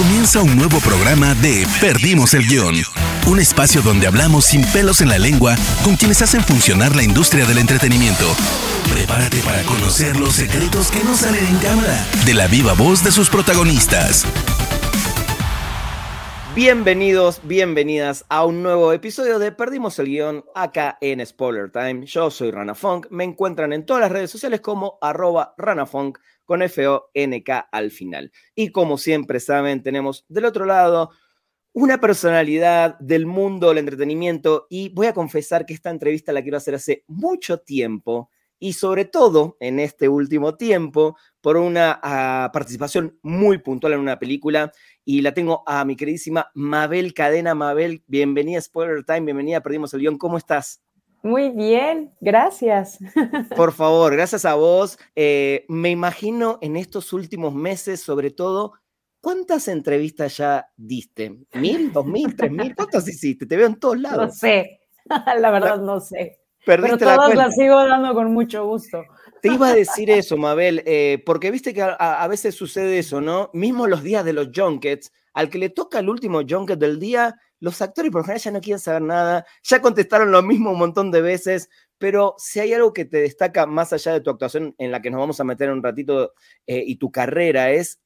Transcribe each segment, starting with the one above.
Comienza un nuevo programa de Perdimos el Guión. Un espacio donde hablamos sin pelos en la lengua con quienes hacen funcionar la industria del entretenimiento. Prepárate para conocer los secretos que no salen en cámara de la viva voz de sus protagonistas. Bienvenidos, bienvenidas a un nuevo episodio de Perdimos el Guión acá en Spoiler Time. Yo soy Rana Funk. Me encuentran en todas las redes sociales como arroba ranafunk con F-O-N-K al final. Y como siempre saben, tenemos del otro lado una personalidad del mundo del entretenimiento y voy a confesar que esta entrevista la quiero hacer hace mucho tiempo y sobre todo en este último tiempo por una uh, participación muy puntual en una película y la tengo a mi queridísima Mabel Cadena. Mabel, bienvenida Spoiler Time, bienvenida, perdimos el guion, ¿cómo estás? Muy bien, gracias. Por favor, gracias a vos. Eh, me imagino en estos últimos meses, sobre todo, ¿cuántas entrevistas ya diste? ¿Mil, dos mil, tres mil? ¿Cuántas hiciste? Te veo en todos lados. No sé, la verdad no sé. Pero todas las sigo dando con mucho gusto. Te iba a decir eso, Mabel, eh, porque viste que a, a, veces sucede eso, ¿no? Mismo los días de los junkets, al que le toca el último junket del día, los actores por general ya no quieren saber nada, ya contestaron lo mismo un montón de veces, pero si hay algo que te destaca más allá de tu actuación en la que nos vamos a meter un ratito eh, y tu carrera es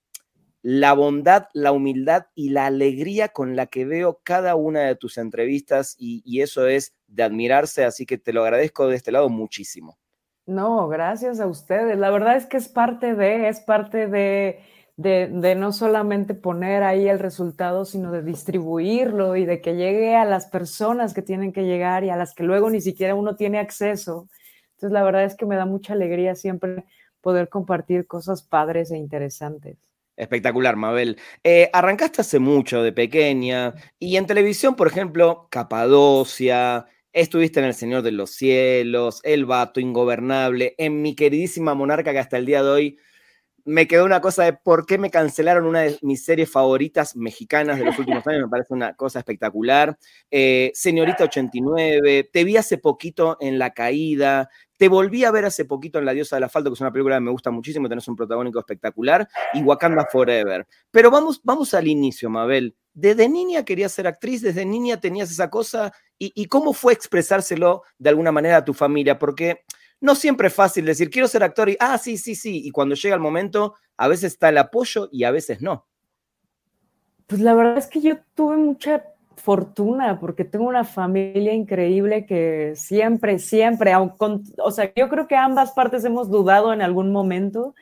la bondad, la humildad y la alegría con la que veo cada una de tus entrevistas y, y eso es de admirarse, así que te lo agradezco de este lado muchísimo. No, gracias a ustedes. La verdad es que es parte de, es parte de, de, no solamente poner ahí el resultado, sino de distribuirlo y de que llegue a las personas que tienen que llegar y a las que luego ni siquiera uno tiene acceso. Entonces, la verdad es que me da mucha alegría siempre poder compartir cosas padres e interesantes. Espectacular, Mabel. Eh, arrancaste hace mucho, de pequeña, y en televisión, por ejemplo, Capadocia, Estuviste en El Señor de los Cielos, El Vato Ingobernable, en mi queridísima Monarca, que hasta el día de hoy me quedó una cosa de por qué me cancelaron una de mis series favoritas mexicanas de los últimos años, me parece una cosa espectacular. Eh, Señorita 89, te vi hace poquito en La Caída, te volví a ver hace poquito en La Diosa del Asfalto, que es una película que me gusta muchísimo, tenés un protagónico espectacular, y Wakanda Forever. Pero vamos, vamos al inicio, Mabel. ¿Desde niña querías ser actriz? ¿Desde niña tenías esa cosa? ¿Y, y cómo fue expresárselo de alguna manera a tu familia? Porque no siempre es fácil decir, quiero ser actor y, ah, sí, sí, sí. Y cuando llega el momento, a veces está el apoyo y a veces no. Pues la verdad es que yo tuve mucha fortuna porque tengo una familia increíble que siempre, siempre, o sea, yo creo que ambas partes hemos dudado en algún momento,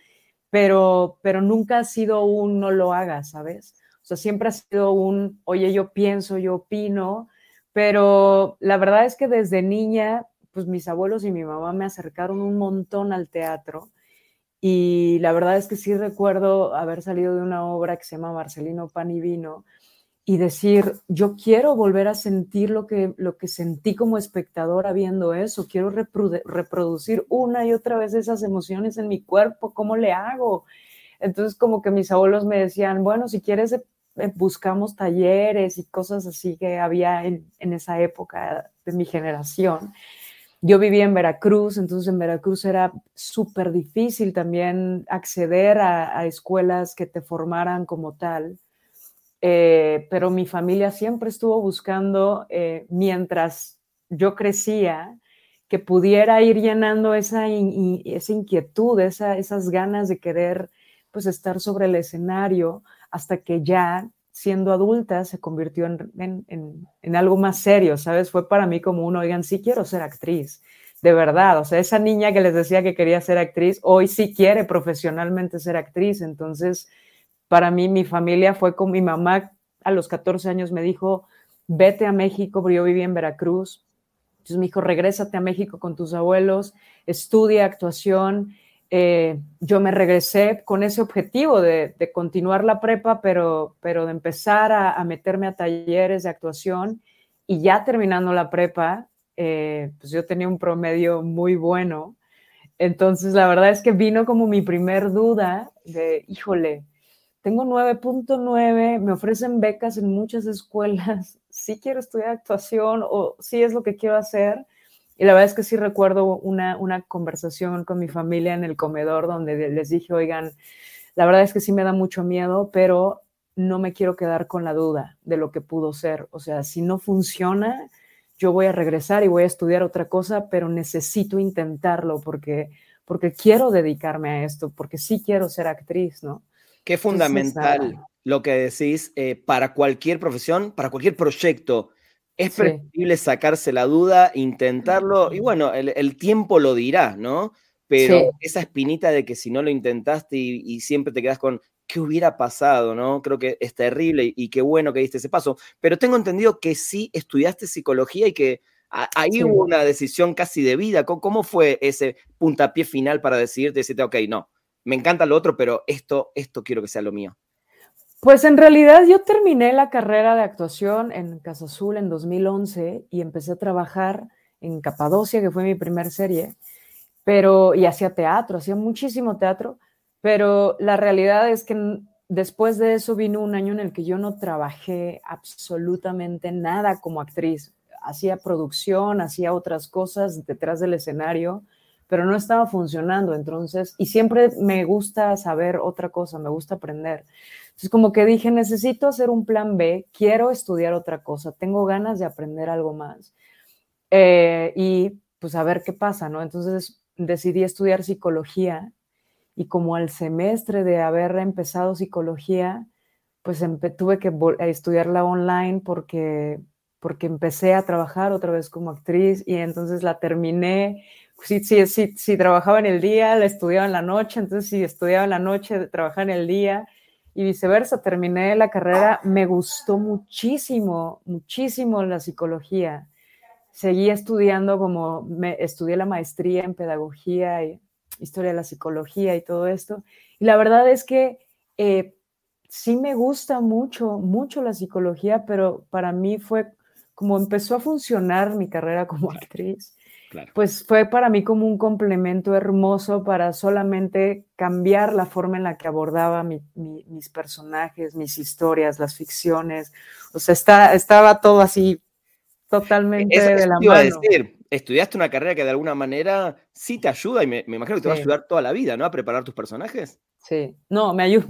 pero, pero nunca ha sido un no lo hagas, ¿sabes? O sea, siempre ha sido un, oye, yo pienso, yo opino, pero la verdad es que desde niña, pues mis abuelos y mi mamá me acercaron un montón al teatro. Y la verdad es que sí recuerdo haber salido de una obra que se llama Marcelino Pan y Vino y decir, yo quiero volver a sentir lo que, lo que sentí como espectadora viendo eso, quiero reproducir una y otra vez esas emociones en mi cuerpo, ¿cómo le hago? Entonces como que mis abuelos me decían, bueno, si quieres eh, buscamos talleres y cosas así que había en, en esa época de mi generación. Yo vivía en Veracruz, entonces en Veracruz era súper difícil también acceder a, escuelas que te formaran como tal. Eh, pero mi familia siempre estuvo buscando, eh, mientras yo crecía, que pudiera ir llenando esa, esa inquietud, esa, esas ganas de querer pues estar sobre el escenario hasta que ya siendo adulta se convirtió en, en, en, algo más serio, ¿sabes? Fue para mí como un, oigan, sí quiero ser actriz, de verdad, o sea, esa niña que les decía que quería ser actriz, hoy sí quiere profesionalmente ser actriz, entonces, para mí, mi familia fue con mi mamá, a los 14 años me dijo, vete a México, porque yo vivía en Veracruz, entonces me dijo, regrésate a México con tus abuelos, estudia actuación, eh, yo me regresé con ese objetivo de, de, continuar la prepa, pero, pero de empezar a, a, meterme a talleres de actuación y ya terminando la prepa, eh, pues yo tenía un promedio muy bueno. Entonces, la verdad es que vino como mi primer duda de, híjole, tengo 9.9, me ofrecen becas en muchas escuelas, sí quiero estudiar actuación o sí es lo que quiero hacer y la verdad es que sí recuerdo una, una conversación con mi familia en el comedor donde les dije, oigan, la verdad es que sí me da mucho miedo, pero no me quiero quedar con la duda de lo que pudo ser. O sea, si no funciona, yo voy a regresar y voy a estudiar otra cosa, pero necesito intentarlo porque, porque quiero dedicarme a esto, porque sí quiero ser actriz, ¿no? Qué fundamental lo que decís eh, para cualquier profesión, para cualquier proyecto. Es preferible sacarse la duda, intentarlo, y bueno, el, tiempo lo dirá, ¿no? Pero esa espinita de que si no lo intentaste y, siempre te quedas con qué hubiera pasado, ¿no? Creo que es terrible y, qué bueno que diste ese paso. Pero tengo entendido que sí estudiaste psicología y que ahí hubo una decisión casi de vida. ¿Cómo, fue ese puntapié final para decidirte, decirte, ok, no, me encanta lo otro, pero esto, esto quiero que sea lo mío? Pues en realidad yo terminé la carrera de actuación en Casa Azul en 2011 y empecé a trabajar en Capadocia, que fue mi primer serie, pero y hacía teatro, hacía muchísimo teatro, pero la realidad es que después de eso vino un año en el que yo no trabajé absolutamente nada como actriz. Hacía producción, hacía otras cosas detrás del escenario, pero no estaba funcionando. Entonces, y siempre me gusta saber otra cosa, me gusta aprender. Entonces, como que dije, necesito hacer un plan B, quiero estudiar otra cosa, tengo ganas de aprender algo más. Eh, y pues a ver qué pasa, ¿no? Entonces decidí estudiar psicología y como al semestre de haber empezado psicología, pues tuve que estudiarla online porque, porque empecé a trabajar otra vez como actriz y entonces la terminé. Si, si, si, si trabajaba en el día, la estudiaba en la noche, entonces si estudiaba en la noche, trabajaba en el día y viceversa. Terminé la carrera, me gustó muchísimo, muchísimo la psicología. Seguí estudiando como me estudié la maestría en pedagogía y historia de la psicología y todo esto. Y la verdad es que eh, sí me gusta mucho, mucho la psicología, pero para mí fue como empezó a funcionar mi carrera como actriz pues fue para mí como un complemento hermoso para solamente cambiar la forma en la que abordaba mis personajes, mis historias, las ficciones. O sea, está, estaba todo así totalmente de la mano. decir, estudiaste una carrera que de alguna manera sí te ayuda y me, imagino que te va a ayudar toda la vida, ¿no? A preparar tus personajes. Sí, no, me ayuda.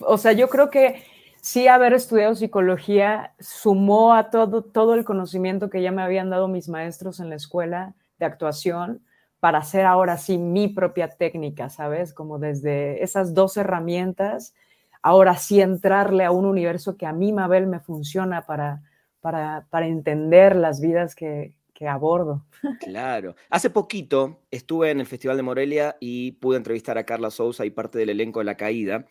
o sea, yo creo que sí haber estudiado psicología sumó a todo, todo el conocimiento que ya me habían dado mis maestros en la escuela de actuación para hacer ahora sí mi propia técnica, ¿sabes? Como desde esas dos herramientas, ahora sí entrarle a un universo que a mí, Mabel, me funciona para, para, para entender las vidas que, que abordo. Claro. Hace poquito estuve en el Festival de Morelia y pude entrevistar a Carla Sousa y parte del elenco de La Caída.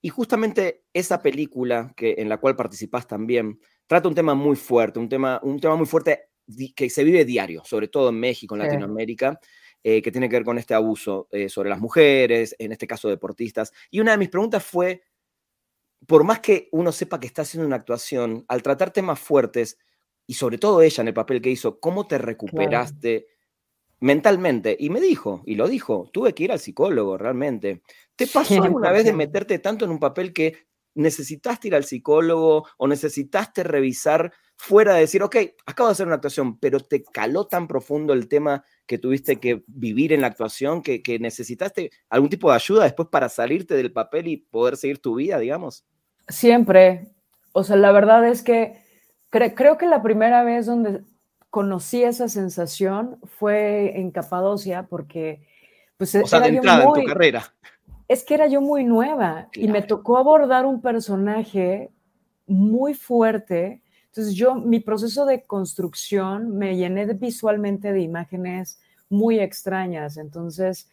Y justamente esa película que, en la cual participás también trata un tema muy fuerte, un tema, un tema muy fuerte que se vive diario, sobre todo en México, en Latinoamérica, eh, que tiene que ver con este abuso eh, sobre las mujeres, en este caso deportistas. Y una de mis preguntas fue, por más que uno sepa que está haciendo una actuación, al tratar temas fuertes, y sobre todo ella en el papel que hizo, ¿cómo te recuperaste mentalmente? Y me dijo, y lo dijo, tuve que ir al psicólogo realmente. ¿Te pasó alguna vez de meterte tanto en un papel que necesitaste ir al psicólogo o necesitaste revisar fuera de decir, ok, acabo de hacer una actuación, pero te caló tan profundo el tema que tuviste que vivir en la actuación que, necesitaste algún tipo de ayuda después para salirte del papel y poder seguir tu vida, digamos? Siempre. O sea, la verdad es que creo que la primera vez donde conocí esa sensación fue en Capadocia porque pues o sea, de entrada en tu carrera. Es que era yo muy nueva y me tocó abordar un personaje muy fuerte entonces yo, mi proceso de construcción me llené visualmente de imágenes muy extrañas. Entonces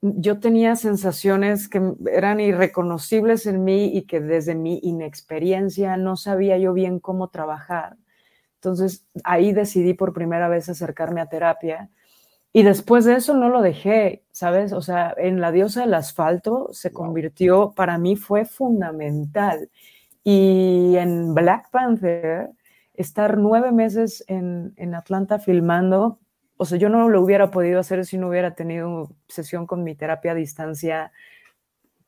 yo tenía sensaciones que eran irreconocibles en mí y que desde mi inexperiencia no sabía yo bien cómo trabajar. Entonces ahí decidí por primera vez acercarme a terapia y después de eso no lo dejé, ¿sabes? O sea, en La diosa del asfalto se convirtió, para mí fue fundamental. Y en Black Panther, estar nueve meses en, Atlanta filmando, o sea, yo no lo hubiera podido hacer si no hubiera tenido sesión con mi terapia a distancia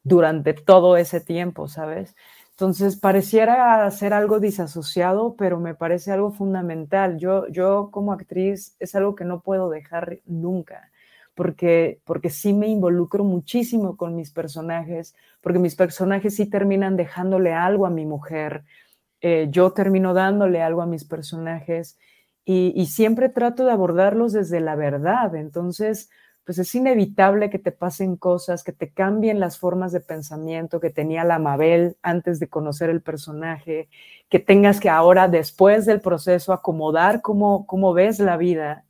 durante todo ese tiempo, ¿sabes? Entonces, pareciera ser algo disasociado, pero me parece algo fundamental. Yo, yo como actriz es algo que no puedo dejar nunca, porque, porque sí me involucro muchísimo con mis personajes, porque mis personajes sí terminan dejándole algo a mi mujer, eh, yo termino dándole algo a mis personajes y, y siempre trato de abordarlos desde la verdad. Entonces, pues es inevitable que te pasen cosas, que te cambien las formas de pensamiento que tenía la Mabel antes de conocer el personaje, que tengas que ahora, después del proceso, acomodar cómo, cómo ves la vida.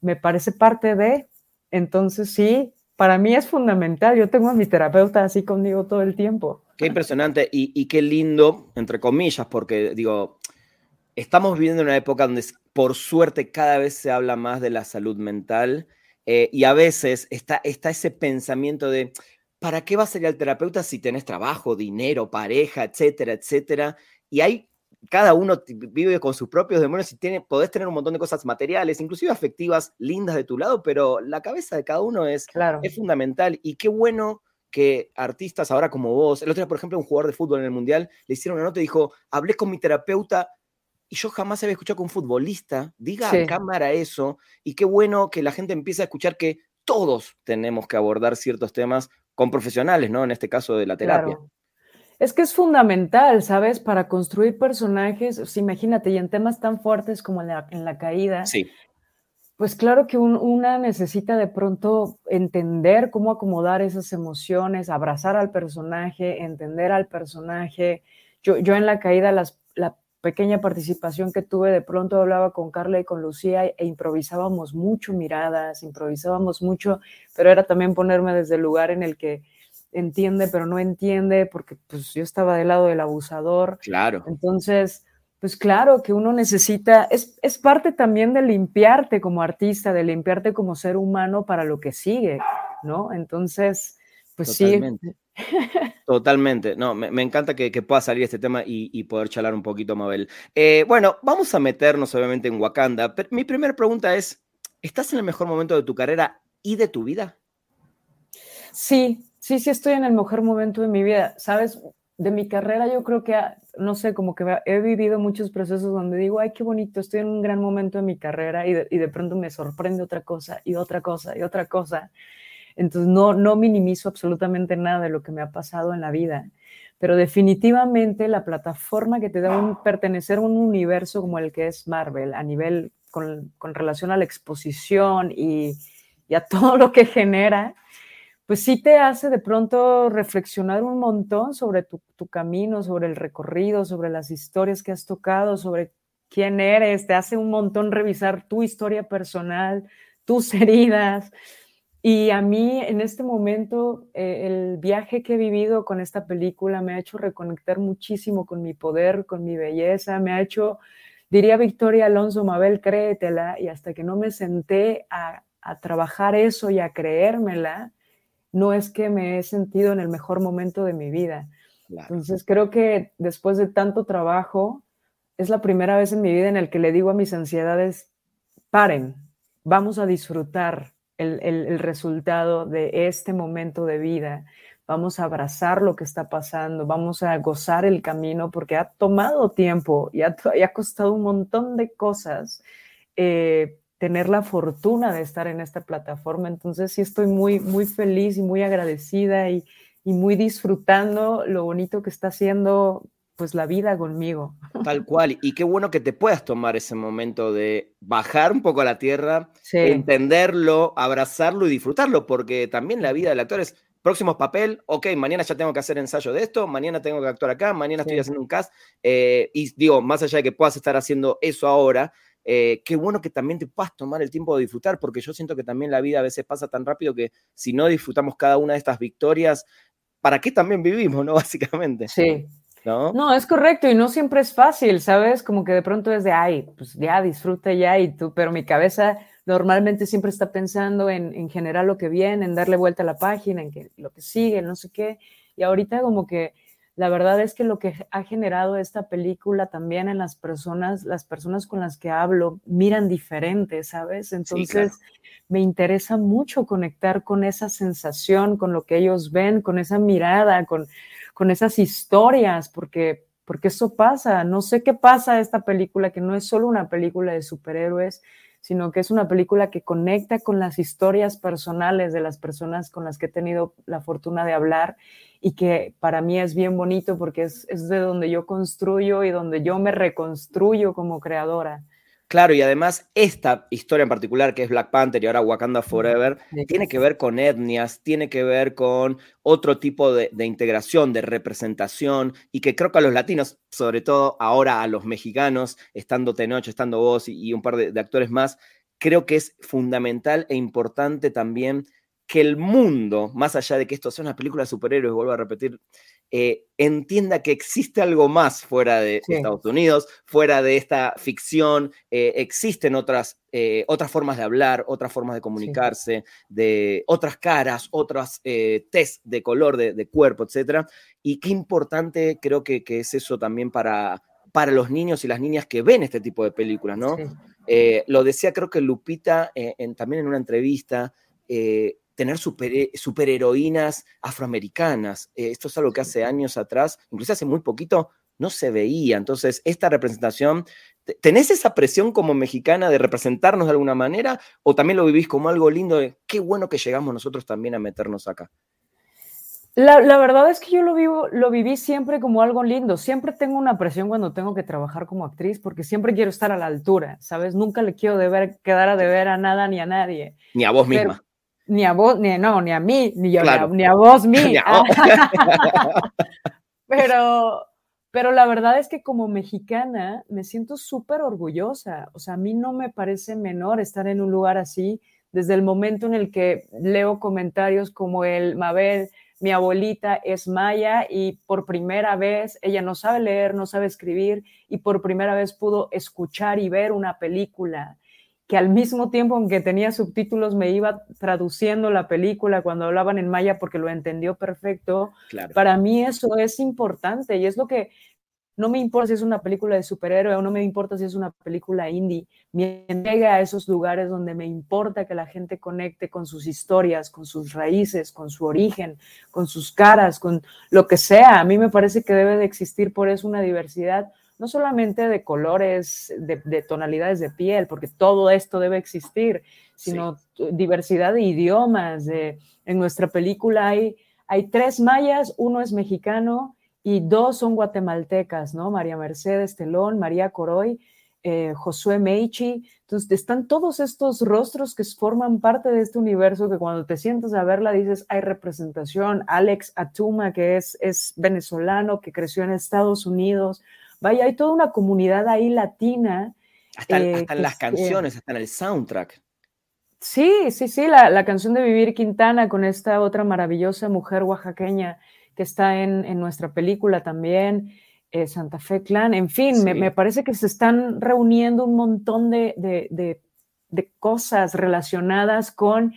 Me parece parte de, entonces sí, para mí es fundamental. Yo tengo a mi terapeuta así conmigo todo el tiempo. Qué impresionante y, qué lindo, entre comillas, porque digo, estamos viviendo una época donde por suerte cada vez se habla más de la salud mental eh, y a veces está, está ese pensamiento de, ¿para qué vas a ir al terapeuta si tenés trabajo, dinero, pareja, etcétera, etcétera? Y hay, cada uno vive con sus propios demonios y tiene, podés tener un montón de cosas materiales, inclusive afectivas, lindas de tu lado, pero la cabeza de cada uno es, claro. es fundamental. Y qué bueno que artistas ahora como vos, el otro día, por ejemplo, un jugador de fútbol en el Mundial, le hicieron una nota y dijo, hablé con mi terapeuta y yo jamás había escuchado que un futbolista diga Sí. a cámara eso. Y qué bueno que la gente empiece a escuchar que todos tenemos que abordar ciertos temas con profesionales, ¿no? En este caso de la terapia. Claro. Es que es fundamental, ¿sabes? Para construir personajes, sea, imagínate, y en temas tan fuertes como en la, en la caída, Sí, pues claro que un- una necesita de pronto entender cómo acomodar esas emociones, abrazar al personaje, entender al personaje. Yo, yo en la caída, las, la pequeña participación que tuve, de pronto hablaba con Carla y con Lucía e improvisábamos mucho miradas, improvisábamos mucho, pero era también ponerme desde el lugar en el que entiende pero no entiende, porque pues yo estaba del lado del abusador. claro. Entonces, pues claro que uno necesita, es, es parte también de limpiarte como artista, de limpiarte como ser humano para lo que sigue, ¿no? Entonces, pues sí, Totalmente. Totalmente. No, me, me encanta que, que pueda salir este tema y, y poder charlar un poquito, Mabel. Eh, bueno, vamos a meternos obviamente en Wakanda, pero mi primera pregunta es, ¿estás en el mejor momento de tu carrera y de tu vida? sí, sí, sí estoy en el mejor momento de mi vida. Sabes, de mi carrera yo creo que, no sé, como que he vivido muchos procesos donde digo, ay, qué bonito, estoy en un gran momento de mi carrera y de, y de pronto me sorprende otra cosa y otra cosa y otra cosa. Entonces no, no minimizo absolutamente nada de lo que me ha pasado en la vida, pero definitivamente la plataforma que te da un pertenecer a un universo como el que es Marvel, a nivel con, con relación a la exposición y, y, a todo lo que genera, pues sí te hace de pronto reflexionar un montón sobre tu, tu camino, sobre el recorrido, sobre las historias que has tocado, sobre quién eres, te hace un montón revisar tu historia personal, tus heridas, y a mí en este momento eh, el viaje que he vivido con esta película me ha hecho reconectar muchísimo con mi poder, con mi belleza, me ha hecho, diría Victoria Alonso, Mabel, créetela, y hasta que no me senté a, a trabajar eso y a creérmela, no es que me he sentido en el mejor momento de mi vida. Claro. Entonces creo que después de tanto trabajo, es la primera vez en mi vida en el que le digo a mis ansiedades, paren, vamos a disfrutar el, el, el, resultado de este momento de vida. Vamos a abrazar lo que está pasando, vamos a gozar el camino porque ha tomado tiempo y ha, y ha costado un montón de cosas eh, tener la fortuna de estar en esta plataforma. Entonces sí estoy muy, muy feliz y muy agradecida y, y muy disfrutando lo bonito que está haciendo pues la vida conmigo. Tal cual, y qué bueno que te puedas tomar ese momento de bajar un poco a la tierra, sí. entenderlo, abrazarlo y disfrutarlo, porque también la vida del actor es próximo papel, ok, mañana ya tengo que hacer ensayo de esto, mañana tengo que actuar acá, mañana sí. estoy haciendo un cast, eh, y digo, más allá de que puedas estar haciendo eso ahora, eh, qué bueno que también te puedas tomar el tiempo de disfrutar, porque yo siento que también la vida a veces pasa tan rápido que si no disfrutamos cada una de estas victorias, ¿para qué también vivimos, no? Básicamente. Sí, ¿No? ¿no? es correcto y no siempre es fácil, ¿sabes? Como que de pronto es de, ay, pues ya disfruta ya y tú, pero mi cabeza normalmente siempre está pensando en, en general lo que viene, en darle vuelta a la página, en que, lo que sigue, no sé qué. Y ahorita como que la verdad es que lo que ha generado esta película también en las personas, las personas con las que hablo, miran diferente, ¿sabes? Entonces sí, claro. me interesa mucho conectar con esa sensación, con lo que ellos ven, con esa mirada, con con esas historias, porque, porque eso pasa. No sé qué pasa esta película, que no es solo una película de superhéroes, sino que es una película que conecta con las historias personales de las personas con las que he tenido la fortuna de hablar y que para mí es bien bonito porque es, es de donde yo construyo y donde yo me reconstruyo como creadora. Claro, y además esta historia en particular, que es Black Panther y ahora Wakanda Forever, tiene que ver con etnias, tiene que ver con otro tipo de, integración, de representación, y que creo que a los latinos, sobre todo ahora a los mexicanos, estando Tenoch, estando vos y, un par de actores más, creo que es fundamental e importante también que el mundo, más allá de que esto sea una película de superhéroes, vuelvo a repetir, eh, entienda que existe algo más fuera de Estados Unidos, fuera de esta ficción, eh, existen otras, eh, otras formas de hablar, otras formas de comunicarse, de otras caras, otras test de color, de, cuerpo, etc. Y qué importante creo que, es eso también para, para los niños y las niñas que ven este tipo de películas, ¿no? lo decía creo que Lupita también en una entrevista, tener super, superheroínas afroamericanas. Eh, esto es algo que hace años atrás, incluso hace muy poquito, no se veía. Entonces, esta representación, ¿tenés esa presión como mexicana de representarnos de alguna manera o también lo vivís como algo lindo de qué bueno que llegamos nosotros también a meternos acá? La, la, verdad es que yo lo, vivo, lo viví siempre como algo lindo. Siempre tengo una presión cuando tengo que trabajar como actriz porque siempre quiero estar a la altura, ¿sabes? Nunca le quiero deber, quedar a deber a nada ni a nadie. Ni a vos misma ni a vos, ni, no, ni a mí, ni, yo, ni, a, vos, mí. pero, pero la verdad es que como mexicana me siento súper orgullosa. O sea, a mí no me parece menor estar en un lugar así desde el momento en el que leo comentarios como el Mabel, mi abuelita es maya y por primera vez ella no sabe leer, no sabe escribir y por primera vez pudo escuchar y ver una película que al mismo tiempo, aunque tenía subtítulos, me iba traduciendo la película cuando hablaban en maya porque lo entendió perfecto. Para mí eso es importante y es lo que no me importa si es una película de superhéroe o no me importa si es una película indie. Me llega a esos lugares donde me importa que la gente conecte con sus historias, con sus raíces, con su origen, con sus caras, con lo que sea. A mí me parece que debe de existir por eso una diversidad no solamente de colores, de, tonalidades de piel, porque todo esto debe existir, sino diversidad de idiomas. De, en nuestra película hay, hay tres mayas, uno es mexicano y dos son guatemaltecas, ¿no? María Mercedes Telón, María Coroy, eh, Josué Meichi. Entonces, están todos estos rostros que forman parte de este universo que cuando te sientas a verla dices, hay representación. Alex Atuma, que es, es venezolano, que creció en Estados Unidos. Vaya, hay toda una comunidad ahí latina. Hasta, en eh, las canciones, hasta en el soundtrack. Sí, sí, sí, la, canción de Vivir Quintana con esta otra maravillosa mujer oaxaqueña que está en, nuestra película también, eh, Santa Fe Clan, en fin, me, parece que se están reuniendo un montón de, de cosas relacionadas con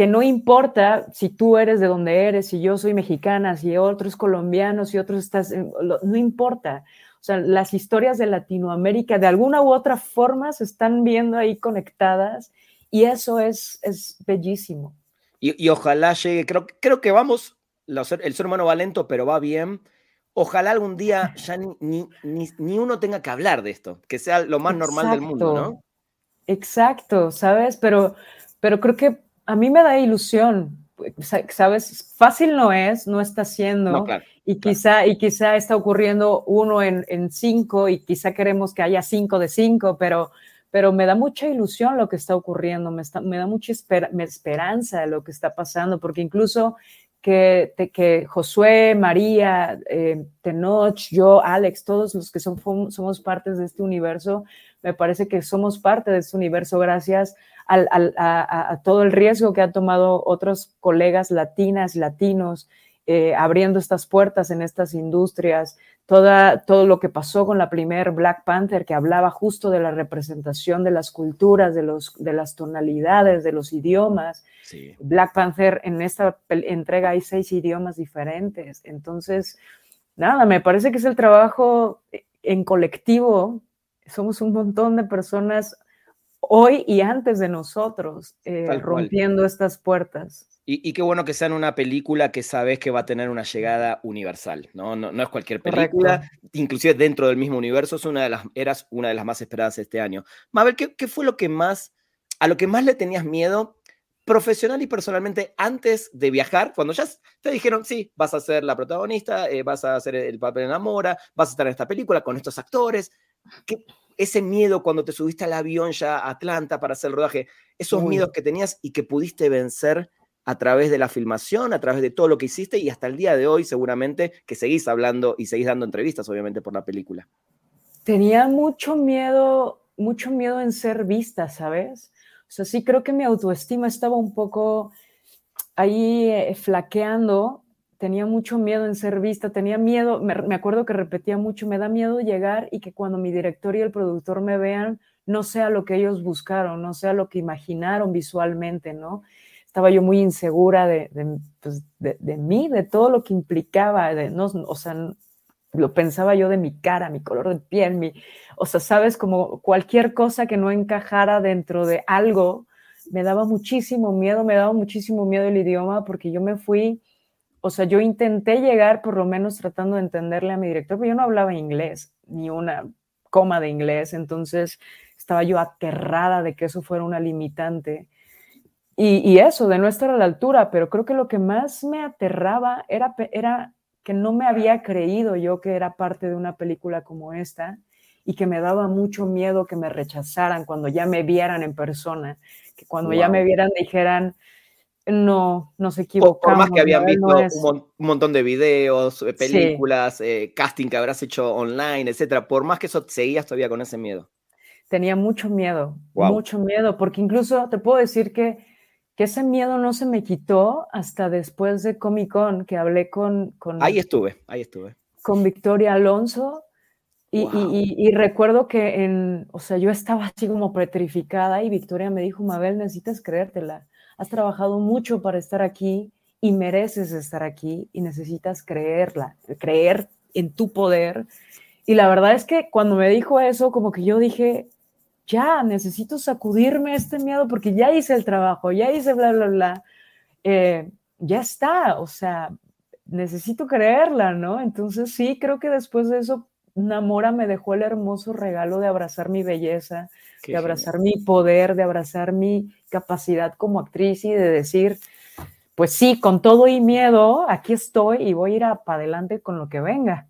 que no importa si tú eres de donde eres, si yo soy mexicana, si otros colombianos, si otros estás, no importa. O sea, las historias de Latinoamérica de alguna u otra forma se están viendo ahí conectadas y eso es, es bellísimo. Y, ojalá llegue, creo, creo que vamos, el ser humano va lento, pero va bien. Ojalá algún día ya ni, ni, uno tenga que hablar de esto, que sea lo más normal del mundo, ¿no? Exacto, ¿sabes? Pero, pero creo que a mí me da ilusión, sabes, fácil no es, no está siendo, y, quizá, y quizá está ocurriendo uno en, cinco, y quizá queremos que haya cinco de cinco, pero, pero me da mucha ilusión lo que está ocurriendo, me, me da mucha esperanza de lo que está pasando, porque incluso que, que Josué, María, eh, Tenoch, yo, Alex, todos los que son, somos partes de este universo, me parece que somos parte de este universo gracias a, todo el riesgo que han tomado otros colegas latinas, latinos, eh, abriendo estas puertas en estas industrias, toda, todo lo que pasó con la primer Black Panther, que hablaba justo de la representación de las culturas, de, los, de las tonalidades, de los idiomas. Black Panther, en esta entrega hay seis idiomas diferentes. Entonces, nada, me parece que es el trabajo en colectivo. Somos un montón de personas hoy y antes de nosotros, eh, rompiendo estas puertas. Y, qué bueno que sea en una película que sabes que va a tener una llegada universal, ¿no? No, es cualquier película. inclusive dentro del mismo universo, es una de las, eras una de las más esperadas este año. Mabel, ¿qué, ¿qué, fue lo que más, a lo que más le tenías miedo profesional y personalmente antes de viajar? Cuando ya te dijeron, sí, vas a ser la protagonista, eh, vas a hacer el papel en Amora, vas a estar en esta película con estos actores. ¿Qué, ese miedo cuando te subiste al avión ya a Atlanta para hacer el rodaje, esos miedos que tenías y que pudiste vencer a través de la filmación, a través de todo lo que hiciste y hasta el día de hoy seguramente que seguís hablando y seguís dando entrevistas obviamente por la película. Tenía mucho miedo, mucho miedo en ser vista, ¿sabes? O sea, sí creo que mi autoestima estaba un poco ahí eh, flaqueando, tenía mucho miedo en ser vista, tenía miedo, me, acuerdo que repetía mucho, me da miedo llegar y que cuando mi director y el productor me vean, no sea lo que ellos buscaron, no sea lo que imaginaron visualmente, ¿no? estaba yo muy insegura de, pues, de, mí, de todo lo que implicaba, de, no, o sea, lo pensaba yo de mi cara, mi color de piel, mi, o sea, sabes, como cualquier cosa que no encajara dentro de algo, me daba muchísimo miedo, me daba muchísimo miedo el idioma porque yo me fui, o sea, yo intenté llegar por lo menos tratando de entenderle a mi director, pero yo no hablaba inglés, ni una coma de inglés, entonces estaba yo aterrada de que eso fuera una limitante y, y, eso, de no estar a la altura, pero creo que lo que más me aterraba era, era que no me había creído yo que era parte de una película como esta y que me daba mucho miedo que me rechazaran cuando ya me vieran en persona, que cuando wow. ya me vieran dijeran, no, nos equivocamos. Por más que habían visto no es... un, montón de videos, películas, sí. eh, casting que habrás hecho online, etcétera, por más que eso seguías todavía con ese miedo. Tenía mucho miedo, wow. mucho miedo, porque incluso te puedo decir que que ese miedo no se me quitó hasta después de Comic Con, que hablé con... con ahí estuve, ahí estuve. Con Victoria Alonso. Y, wow. y, y, y, recuerdo que en, o sea, yo estaba así como petrificada y Victoria me dijo, Mabel, necesitas creértela. Has trabajado mucho para estar aquí y mereces estar aquí y necesitas creerla, creer en tu poder. Y la verdad es que cuando me dijo eso, como que yo dije, ya necesito sacudirme este miedo porque ya hice el trabajo, ya hice bla, bla, bla. Eh, ya está, o sea, necesito creerla, ¿no? Entonces sí, creo que después de eso, Namora me dejó el hermoso regalo de abrazar mi belleza, Qué de abrazar genial. mi poder, de abrazar mi capacidad como actriz y de decir, pues sí, con todo y miedo, aquí estoy y voy a ir para adelante con lo que venga.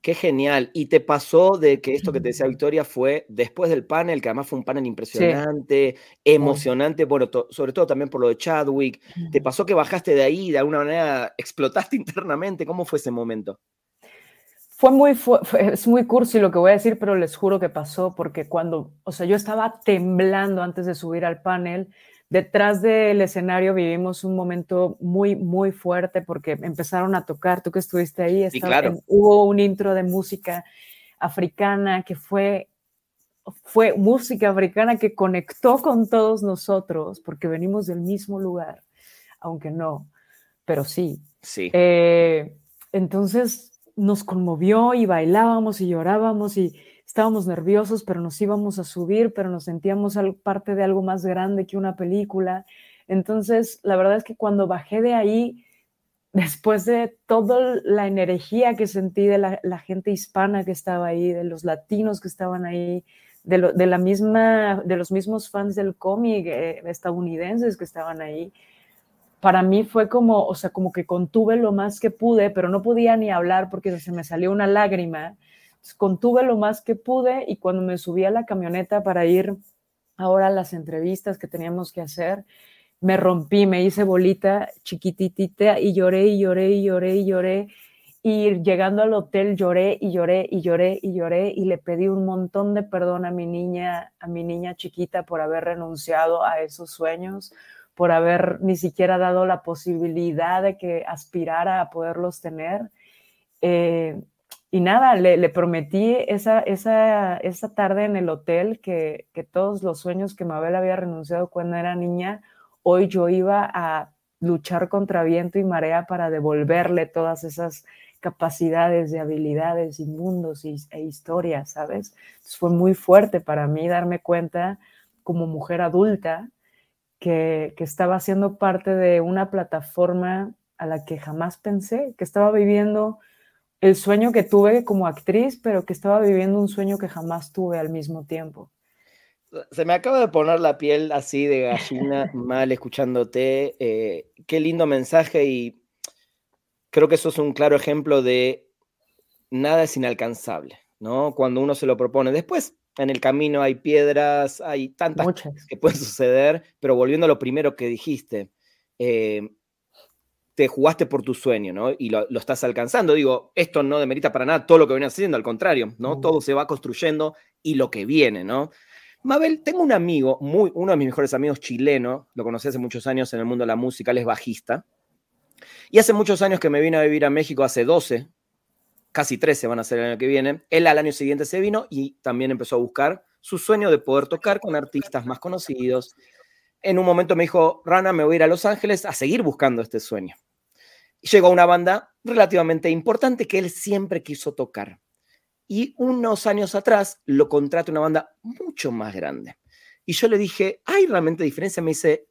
Qué genial. Y te pasó de que esto que te decía Victoria fue después del panel, que además fue un panel impresionante, sí. emocionante, bueno, to sobre todo también por lo de Chadwick. ¿Te pasó que bajaste de ahí, de alguna manera explotaste internamente? ¿Cómo fue ese momento? Fue muy, fue, es muy cursi lo que voy a decir, pero les juro que pasó, porque cuando, o sea, yo estaba temblando antes de subir al panel, detrás del escenario vivimos un momento muy, muy fuerte porque empezaron a tocar, tú que estuviste ahí, sí, claro. en, hubo un intro de música africana que fue, fue música africana que conectó con todos nosotros porque venimos del mismo lugar, aunque no, pero sí. Sí. Eh, entonces nos conmovió y bailábamos y llorábamos y estábamos nerviosos, pero nos íbamos a subir, pero nos sentíamos parte de algo más grande que una película. Entonces, la verdad es que cuando bajé de ahí, después de toda la energía que sentí de la, gente hispana que estaba ahí, de los latinos que estaban ahí, de la misma, de los mismos fans del cómic eh, estadounidenses que estaban ahí, para mí fue como, o sea, como que contuve lo más que pude, pero no podía ni hablar porque se me salió una lágrima contuve lo más que pude y cuando me subí a la camioneta para ir ahora a las entrevistas que teníamos que hacer, me rompí, me hice bolita chiquititita y lloré y lloré y lloré y lloré. Y llegando al hotel lloré y lloré y lloré y lloré y le pedí un montón de perdón a mi niña, a mi niña chiquita por haber renunciado a esos sueños, por haber ni siquiera dado la posibilidad de que aspirara a poderlos tener. Eh, y nada, le, le prometí esa, esa, esa, tarde en el hotel que, que, todos los sueños que Mabel había renunciado cuando era niña, hoy yo iba a luchar contra viento y marea para devolverle todas esas capacidades de habilidades y mundos y, e historias, ¿sabes? Entonces fue muy fuerte para mí darme cuenta como mujer adulta que, estaba siendo parte de una plataforma a la que jamás pensé, que estaba viviendo el sueño que tuve como actriz, pero que estaba viviendo un sueño que jamás tuve al mismo tiempo. Se me acaba de poner la piel así de gallina mal escuchándote. Eh, qué lindo mensaje y creo que eso es un claro ejemplo de nada es inalcanzable, ¿no? Cuando uno se lo propone. Después, en el camino hay piedras, hay tantas cosas que pueden suceder, pero volviendo a lo primero que dijiste, eh, te jugaste por tu sueño, ¿no? Y lo, estás alcanzando. Digo, esto no demerita para nada todo lo que venías haciendo, al contrario, ¿no? Todo se va construyendo y lo que viene, ¿no? Mabel, tengo un amigo, muy, uno de mis mejores amigos chileno, lo conocí hace muchos años en el mundo de la música, él es bajista. Y hace muchos años que me vine a vivir a México, hace 12, casi 13 van a ser el año que viene. Él al año siguiente se vino y también empezó a buscar su sueño de poder tocar con artistas más conocidos. En un momento me dijo, Rana, me voy a ir a Los Ángeles a seguir buscando este sueño llegó a una banda relativamente importante que él siempre quiso tocar. Y unos años atrás lo contrata una banda mucho más grande. Y yo le dije, ¿hay realmente diferencia? Me dice,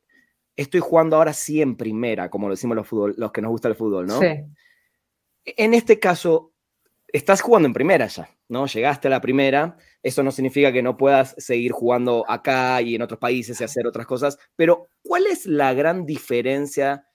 estoy jugando ahora sí en primera, como lo decimos los, fútbol, los que nos gusta el fútbol, ¿no? Sí. En este caso, estás jugando en primera ya, ¿no? Llegaste a la primera, eso no significa que no puedas seguir jugando acá y en otros países y hacer otras cosas, pero ¿cuál es la gran diferencia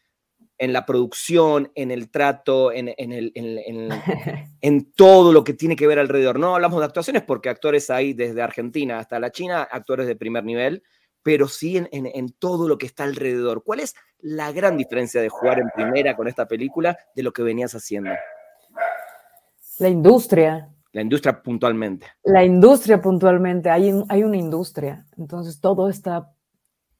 en la producción, en el trato, en, el, en, todo lo que tiene que ver alrededor. No hablamos de actuaciones porque actores hay desde Argentina hasta la China, actores de primer nivel, pero sí en, todo lo que está alrededor. ¿Cuál es la gran diferencia de jugar en primera con esta película de lo que venías haciendo? La industria. La industria puntualmente. La industria puntualmente. Hay, hay una industria. Entonces todo está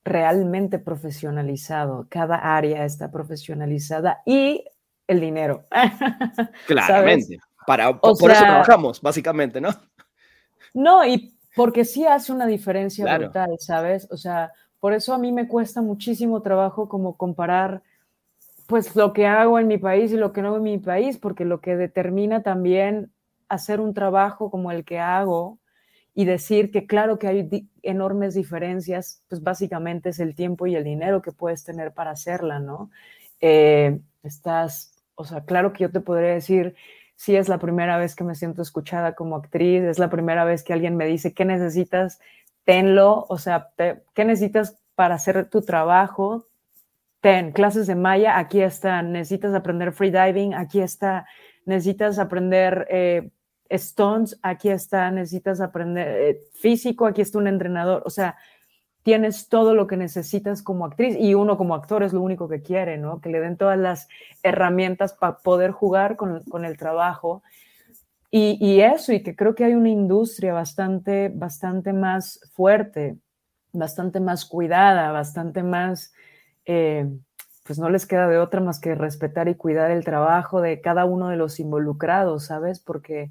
realmente profesionalizado, cada área está profesionalizada y el dinero. Claramente, Para, por, eso trabajamos, básicamente, ¿no? No, y porque sí hace una diferencia brutal, ¿sabes? O sea, por eso a mí me cuesta muchísimo trabajo como comparar pues lo que hago en mi país y lo que no en mi país, porque lo que determina también hacer un trabajo como el que hago y decir que claro que hay enormes diferencias, pues básicamente es el tiempo y el dinero que puedes tener para hacerla, ¿no? Eh, estás, o sea, claro que yo te podría decir, si es la primera vez que me siento escuchada como actriz, es la primera vez que alguien me dice, ¿qué necesitas? Tenlo, o sea, ¿qué necesitas para hacer tu trabajo? Ten, clases de maya, aquí están, necesitas aprender freediving, aquí está, necesitas aprender... Eh, Stones, aquí está, necesitas aprender eh, físico, aquí está un entrenador, o sea, tienes todo lo que necesitas como actriz y uno como actor es lo único que quiere, ¿no? Que le den todas las herramientas para poder jugar con, el trabajo. Y, eso, y que creo que hay una industria bastante, bastante más fuerte, bastante más cuidada, bastante más, eh, pues no les queda de otra más que respetar y cuidar el trabajo de cada uno de los involucrados, ¿sabes? Porque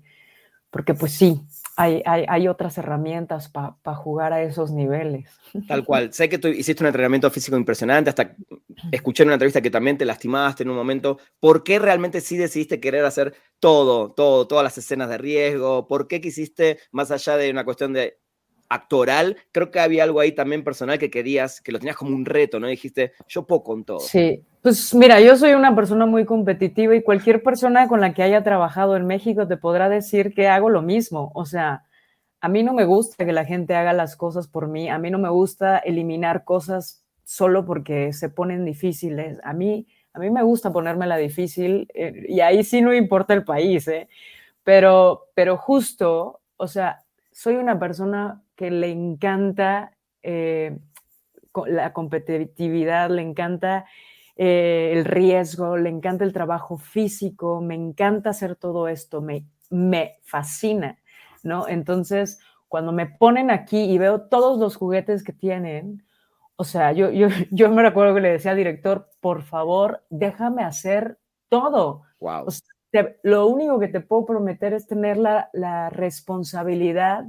porque pues sí, hay, hay, otras herramientas para jugar a esos niveles. Tal cual. Sé que tú hiciste un entrenamiento físico impresionante, hasta escuché en una entrevista que también te lastimaste en un momento. ¿Por qué realmente sí decidiste querer hacer todo, todo, todas las escenas de riesgo? ¿Por qué quisiste, más allá de una cuestión de actoral, creo que había algo ahí también personal que querías, que lo tenías como un reto, ¿no? dijiste, yo puedo con todo. Sí, pues mira, yo soy una persona muy competitiva y cualquier persona con la que haya trabajado en México te podrá decir que hago lo mismo. O sea, a mí no me gusta que la gente haga las cosas por mí, a mí no me gusta eliminar cosas solo porque se ponen difíciles. A mí, a mí me gusta ponérmela difícil eh, y ahí sí no importa el país, ¿eh? Pero, pero justo, o sea, soy una persona que le encanta eh, la competitividad, le encanta eh, el riesgo, le encanta el trabajo físico, me encanta hacer todo esto, me, me fascina, ¿no? Entonces, cuando me ponen aquí y veo todos los juguetes que tienen, o sea, yo, yo, yo me recuerdo que le decía al director, por favor, déjame hacer todo. Wow. lo único que te puedo prometer es tener la, la responsabilidad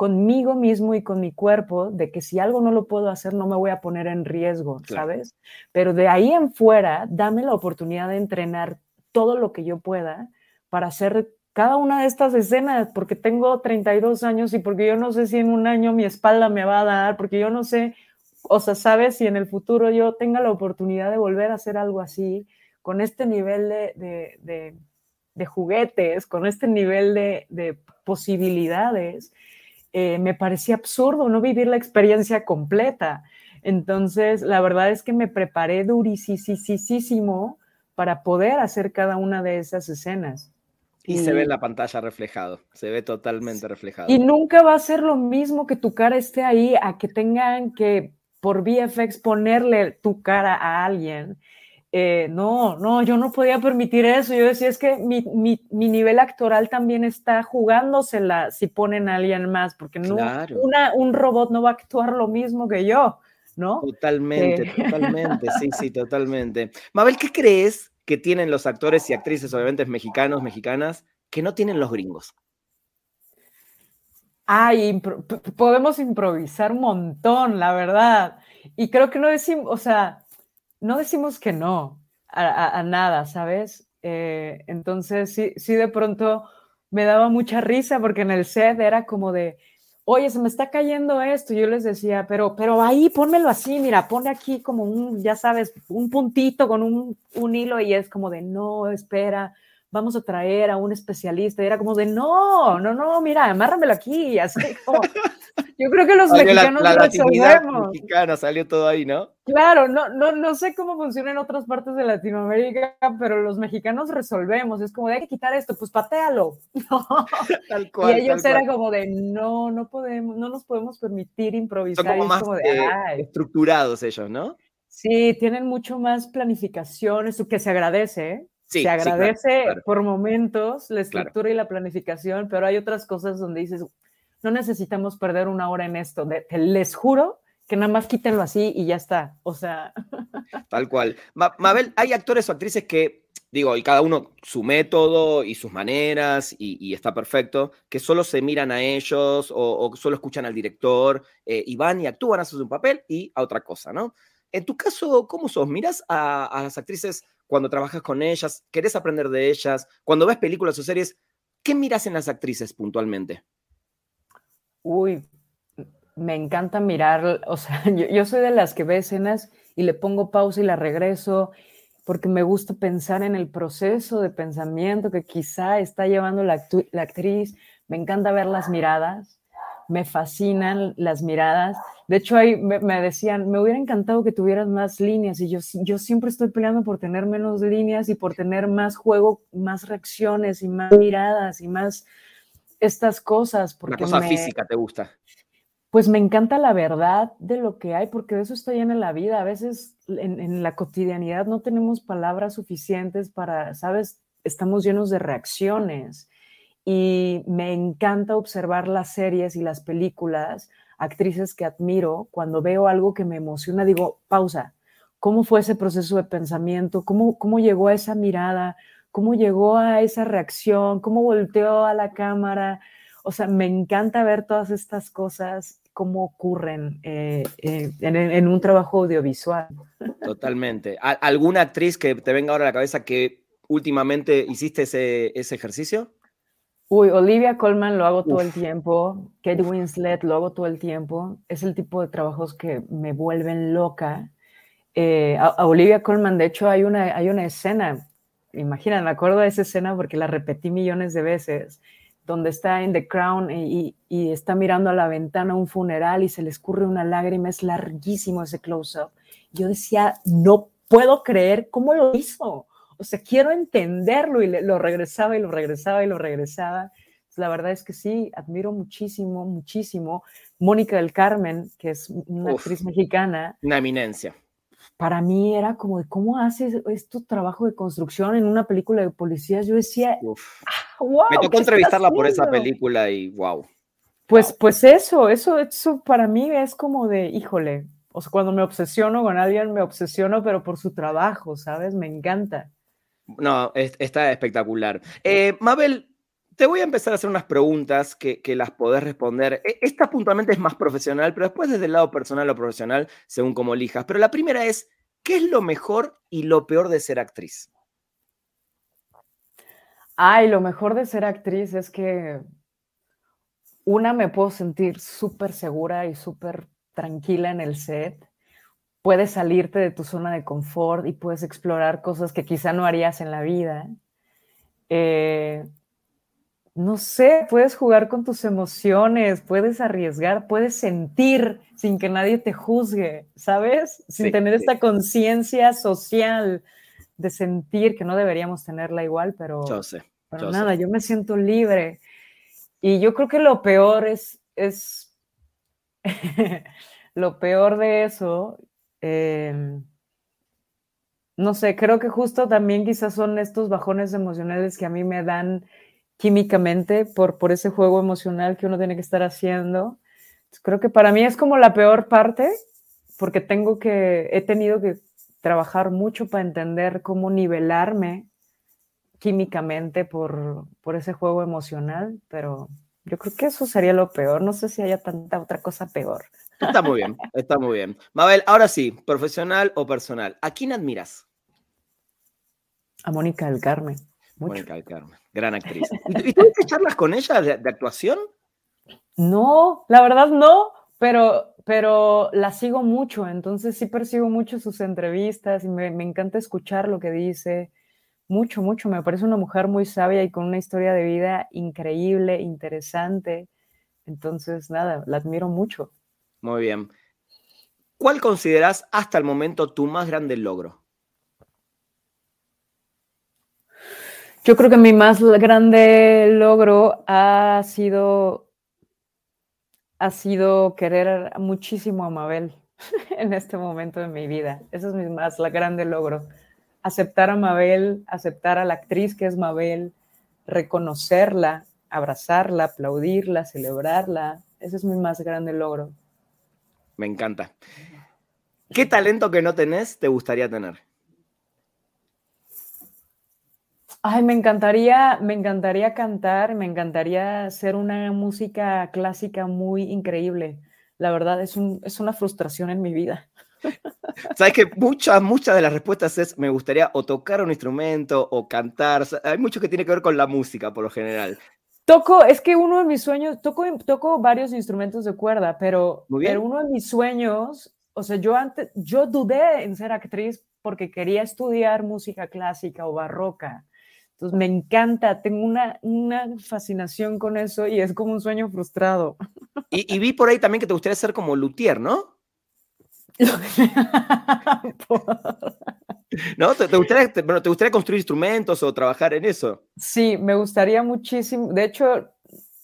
conmigo mismo y con mi cuerpo de que si algo no lo puedo hacer, no me voy a poner en riesgo, ¿sabes? Pero de ahí en fuera, dame la oportunidad de entrenar todo lo que yo pueda para hacer cada una de estas escenas, porque tengo 32 años y porque yo no sé si en un año mi espalda me va a dar, porque yo no sé, o sea, sabes si en el futuro yo tenga la oportunidad de volver a hacer algo así, con este nivel de, de juguetes, con este nivel de, posibilidades, eh, me parecía absurdo no vivir la experiencia completa. Entonces, la verdad es que me preparé durísimo para poder hacer cada una de esas escenas. Y, se ve en la pantalla reflejado, se ve totalmente reflejado. Y nunca va a ser lo mismo que tu cara esté ahí a que tengan que por VFX ponerle tu cara a alguien. Eh, no, no, yo no podía permitir eso. Yo decía, es que mi, mi, mi, nivel actoral también está jugándosela si ponen a alguien más, porque no, una, un robot no va a actuar lo mismo que yo, ¿no? Totalmente, totalmente, sí, sí, totalmente. Mabel, ¿qué crees que tienen los actores y actrices, obviamente mexicanos, mexicanas, que no tienen los gringos? Ay, podemos improvisar un montón, la verdad. Y creo que no decimos, o sea, no decimos que no a, nada, ¿sabes? Eh, entonces, sí, sí, de pronto me daba mucha risa porque en el set era como de, oye, se me está cayendo esto. Yo les decía, pero, pero ahí pónmelo así, mira, pone aquí como un, ya sabes, un puntito con un, un hilo y es como de, no, espera, vamos a traer a un especialista. Y era como de, no, no, no, mira, amárramelo aquí. Así como, yo creo que los mexicanos la, la resolvemos. mexicana salió todo ahí, ¿no? Claro, no, no, no sé cómo funciona en otras partes de Latinoamérica, pero los mexicanos resolvemos. Es como de, hay que quitar esto, pues patealo. Tal cual, y ellos eran como de, no, no podemos, no nos podemos permitir improvisar. Son como más eh, estructurados ellos, ¿no? Sí, tienen mucho más planificación, eso que se agradece, ¿eh? Se agradece por momentos la estructura y la planificación, pero hay otras cosas donde dices, no necesitamos perder una hora en esto. les juro que nada más quítenlo así y ya está. O sea. Tal cual. Mabel, hay actores o actrices que, digo, y cada uno su método y sus maneras, y, está perfecto, que solo se miran a ellos o, solo escuchan al director eh, y van y actúan, hacen su papel y a otra cosa, ¿no? En tu caso, ¿cómo sos? ¿Miras a las actrices cuando trabajas con ellas, querés aprender de ellas, cuando ves películas o series, ¿qué miras en las actrices puntualmente? Uy, me encanta mirar, o sea, yo, soy de las que ve escenas y le pongo pausa y la regreso porque me gusta pensar en el proceso de pensamiento que quizá está llevando la, la actriz, me encanta ver las miradas, me fascinan las miradas. De hecho, ahí me, decían, me hubiera encantado que tuvieras más líneas y yo, yo siempre estoy peleando por tener menos líneas y por tener más juego, más reacciones y más miradas y más estas cosas. Porque cosa física te gusta. Pues me encanta la verdad de lo que hay, porque de eso está llena la vida. A veces en, en la cotidianidad no tenemos palabras suficientes para, ¿sabes? Estamos llenos de reacciones y me encanta observar las series y las películas, actrices que admiro, cuando veo algo que me emociona, digo, pausa, ¿cómo fue ese proceso de pensamiento? ¿Cómo, cómo llegó a esa mirada? ¿Cómo llegó a esa reacción? ¿Cómo volteó a la cámara? O sea, me encanta ver todas estas cosas, cómo ocurren eh, eh, en, en, un trabajo audiovisual. Totalmente. ¿Alguna actriz que te venga ahora a la cabeza que últimamente hiciste ese, ese ejercicio? Uy, Olivia Colman lo hago todo el tiempo, Kate Winslet lo hago todo el tiempo, es el tipo de trabajos que me vuelven loca. Eh, a, Olivia Colman, de hecho, hay una, hay una escena, imagina, me acuerdo de esa escena porque la repetí millones de veces, donde está en The Crown y, y está mirando a la ventana un funeral y se le escurre una lágrima, es larguísimo ese close-up. Yo decía, no puedo creer cómo lo hizo o sea, quiero entenderlo y lo regresaba y lo regresaba y lo regresaba. Pues, la verdad es que sí, admiro muchísimo, muchísimo. Mónica del Carmen, que es una actriz mexicana. Una eminencia. Para mí era como de cómo haces esto trabajo de construcción en una película de policías. Yo decía, wow, me tocó entrevistarla por esa película y wow. Pues, pues eso, eso, eso para mí es como de, híjole, o sea, cuando me obsesiono con alguien, me obsesiono, pero por su trabajo, ¿sabes? Me encanta. No, está espectacular. Eh, Mabel, te voy a empezar a hacer unas preguntas que, las podés responder. E, esta puntualmente es más profesional, pero después desde el lado personal o profesional, según como elijas. Pero la primera es, ¿qué es lo mejor y lo peor de ser actriz? Ay, lo mejor de ser actriz es que una me puedo sentir súper segura y súper tranquila en el set puedes salirte de tu zona de confort y puedes explorar cosas que quizá no harías en la vida. eh, no sé, puedes jugar con tus emociones, puedes arriesgar, puedes sentir sin que nadie te juzgue, ¿sabes? Sin tener esta conciencia social de sentir que no deberíamos tenerla igual, pero, yo sé, pero nada, yo me siento libre. Y yo creo que lo peor es, es lo peor de eso, em, no sé, creo que justo también quizás son estos bajones emocionales que a mí me dan químicamente por, por ese juego emocional que uno tiene que estar haciendo. creo que para mí es como la peor parte, porque tengo que, he tenido que trabajar mucho para entender cómo nivelarme químicamente por, por ese juego emocional, pero yo creo que eso sería lo peor. No sé si haya tanta otra cosa peor. Está muy bien, está muy bien. Mabel, ahora sí, profesional o personal, ¿a quién admiras? A Mónica del Carmen. Mónica del Carmen, gran actriz. ¿Y, tuviste charlas con ella de, actuación? No, la verdad no, pero, pero la sigo mucho, entonces sí percibo mucho sus entrevistas y me, encanta escuchar lo que dice. Mucho, mucho. Me parece una mujer muy sabia y con una historia de vida increíble, interesante. Entonces, nada, la admiro mucho. Muy bien. ¿Cuál consideras hasta el momento tu más grande logro? Yo creo que mi más grande logro ha sido, ha sido querer muchísimo a Mabel en este momento de mi vida. Ese es mi más grande logro. Aceptar a Mabel, aceptar a la actriz que es Mabel, reconocerla, abrazarla, aplaudirla, celebrarla. Ese es mi más grande logro. Me encanta. ¿Qué talento que no tenés te gustaría tener? Ay, me encantaría, me encantaría cantar, me encantaría hacer una música clásica muy increíble. La verdad, es, es una frustración en mi vida. Sabes que muchas, muchas de las respuestas es me gustaría o tocar un instrumento o cantar. hay mucho que tiene que ver con la música, por lo general. Toco, es que uno de mis sueños, toco, toco varios instrumentos de cuerda, pero, pero uno de mis sueños, o sea, yo antes, yo dudé en ser actriz porque quería estudiar música clásica o barroca. Entonces me encanta, tengo una, una fascinación con eso y es como un sueño frustrado. Y, vi por ahí también que te gustaría ser como luthier, ¿no? ¿No? ¿Te, gustaría, ¿Te gustaría construir instrumentos o trabajar en eso? Sí, me gustaría muchísimo. De hecho,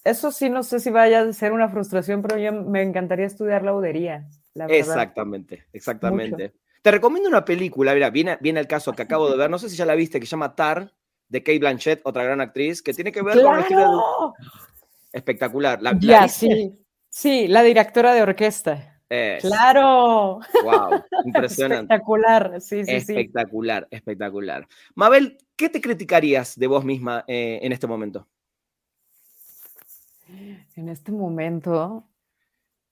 eso sí no sé si vaya a ser una frustración, pero yo me encantaría estudiar laudería. La exactamente, exactamente. Te recomiendo una película, mira, viene, viene el caso que acabo de ver, no sé si ya la viste, que se llama Tar, de Kate Blanchett, otra gran actriz, que tiene que ver con la Espectacular. La, ya, sí. Sí, la directora de orquesta. Claro. Wow, impresionante. espectacular, sí, sí, espectacular, espectacular. Mabel, ¿qué te criticarías de vos misma eh, en este momento? En este momento,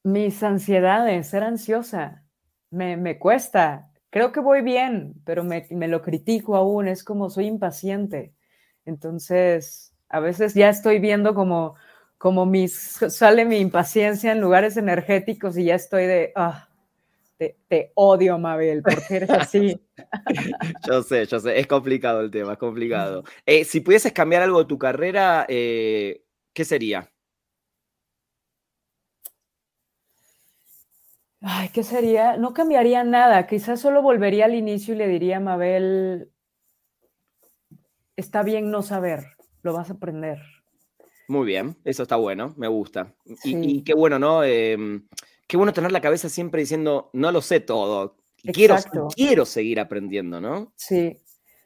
mis ansiedades, ser ansiosa, me, me cuesta, creo que voy bien, pero me, lo critico aún, es como soy impaciente. Entonces, a veces ya estoy viendo como, como mis, sale mi impaciencia en lugares energéticos y ya estoy de, ah, te, odio, Mabel, porque eres así. yo sé, yo sé, es complicado el tema, es complicado. Eh, si pudieses cambiar algo de tu carrera, eh, ¿qué sería? Ay, ¿qué sería? No cambiaría nada, quizás solo volvería al inicio y le diría a Mabel, está bien no saber, lo vas a aprender. Muy bien, eso está bueno, me gusta. Y, qué bueno, ¿no? Em, qué bueno tener la cabeza siempre diciendo, no lo sé todo, quiero, quiero seguir aprendiendo, ¿no? Sí,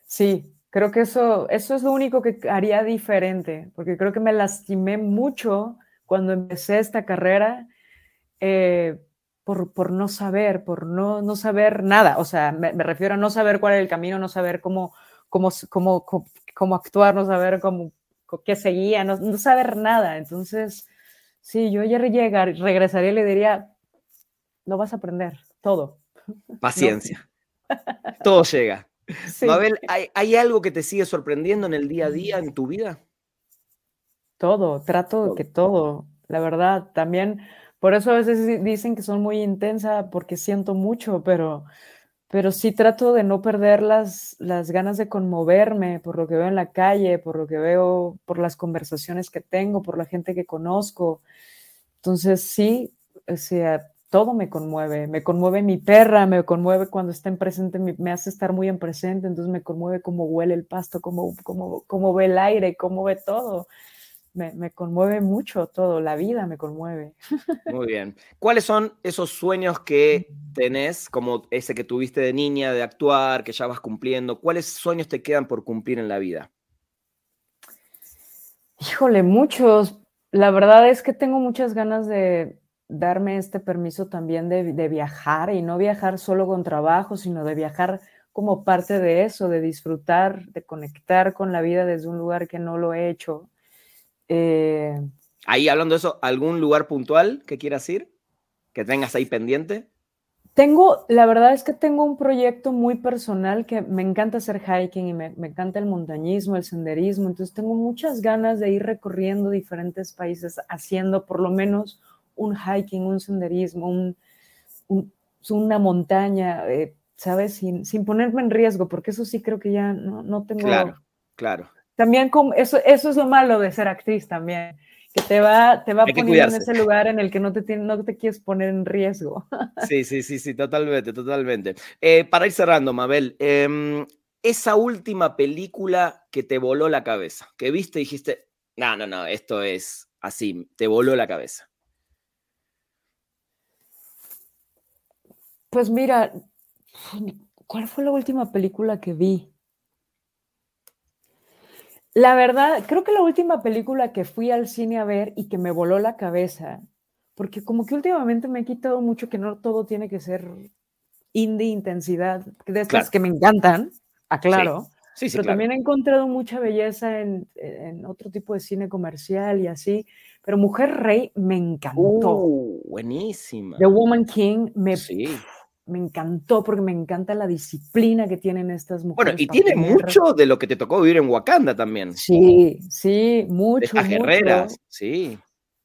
sí, creo que eso, eso es lo único que haría diferente, porque creo que me lastimé mucho cuando empecé esta carrera. Eh, por, no saber, por no, no saber nada. O sea, me, refiero a no saber cuál es el camino, no saber cómo, cómo, cómo, cómo, actuar, no saber cómo, qué seguía, no, no, saber nada. Entonces, sí, yo ya llegar, regresaría y le diría, lo vas a aprender, todo. Paciencia. Todo llega. Mabel, ¿hay, ¿hay, algo que te sigue sorprendiendo en el día a día, en tu vida? Todo, trato de que todo. La verdad, también por eso a veces dicen que son muy intensa porque siento mucho, pero, pero sí trato de no perder las, las ganas de conmoverme por lo que veo en la calle, por lo que veo, por las conversaciones que tengo, por la gente que conozco. Entonces sí, o sea, todo me conmueve, me conmueve mi perra, me conmueve cuando está en presente, me, hace estar muy en presente, entonces me conmueve cómo huele el pasto, cómo, cómo, cómo ve el aire, cómo ve todo me, conmueve mucho todo, la vida me conmueve. Muy bien. ¿Cuáles son esos sueños que tenés, como ese que tuviste de niña, de actuar, que ya vas cumpliendo? ¿Cuáles sueños te quedan por cumplir en la vida? Híjole, muchos. La verdad es que tengo muchas ganas de darme este permiso también de, de viajar y no viajar solo con trabajo, sino de viajar como parte de eso, de disfrutar, de conectar con la vida desde un lugar que no lo he hecho eh, ahí hablando de eso, ¿algún lugar puntual que quieras ir? ¿Que tengas ahí pendiente? Tengo, la verdad es que tengo un proyecto muy personal que me encanta hacer hiking y me, encanta el montañismo, el senderismo, entonces tengo muchas ganas de ir recorriendo diferentes países haciendo por lo menos un hiking, un senderismo, una montaña, eh, ¿sabes? Sin, sin, ponerme en riesgo, porque eso sí creo que ya no, no tengo... Claro, claro también como eso, eso es lo malo de ser actriz también, que te va, te va poniendo en ese lugar en el que no te, no te quieres poner en riesgo. Sí, sí, sí, sí, totalmente, totalmente. Eh, para ir cerrando, Mabel, em, esa última película que te voló la cabeza, que viste y dijiste, no, no, no, esto es así, te voló la cabeza. Pues mira, ¿cuál fue la última película que vi? La verdad, creo que la última película que fui al cine a ver y que me voló la cabeza, porque como que últimamente me he quitado mucho que no todo tiene que ser indie intensidad, de estas que me encantan, aclaro. Sí. Sí, pero también he encontrado mucha belleza en, otro tipo de cine comercial y así. Pero Mujer Rey me encantó. Uh, buenísima. The Woman King me, sí me encantó porque me encanta la disciplina que tienen estas mujeres. Bueno, y tiene mucho de lo que te tocó vivir en Wakanda también. Sí, sí, mucho. Las guerreras, sí.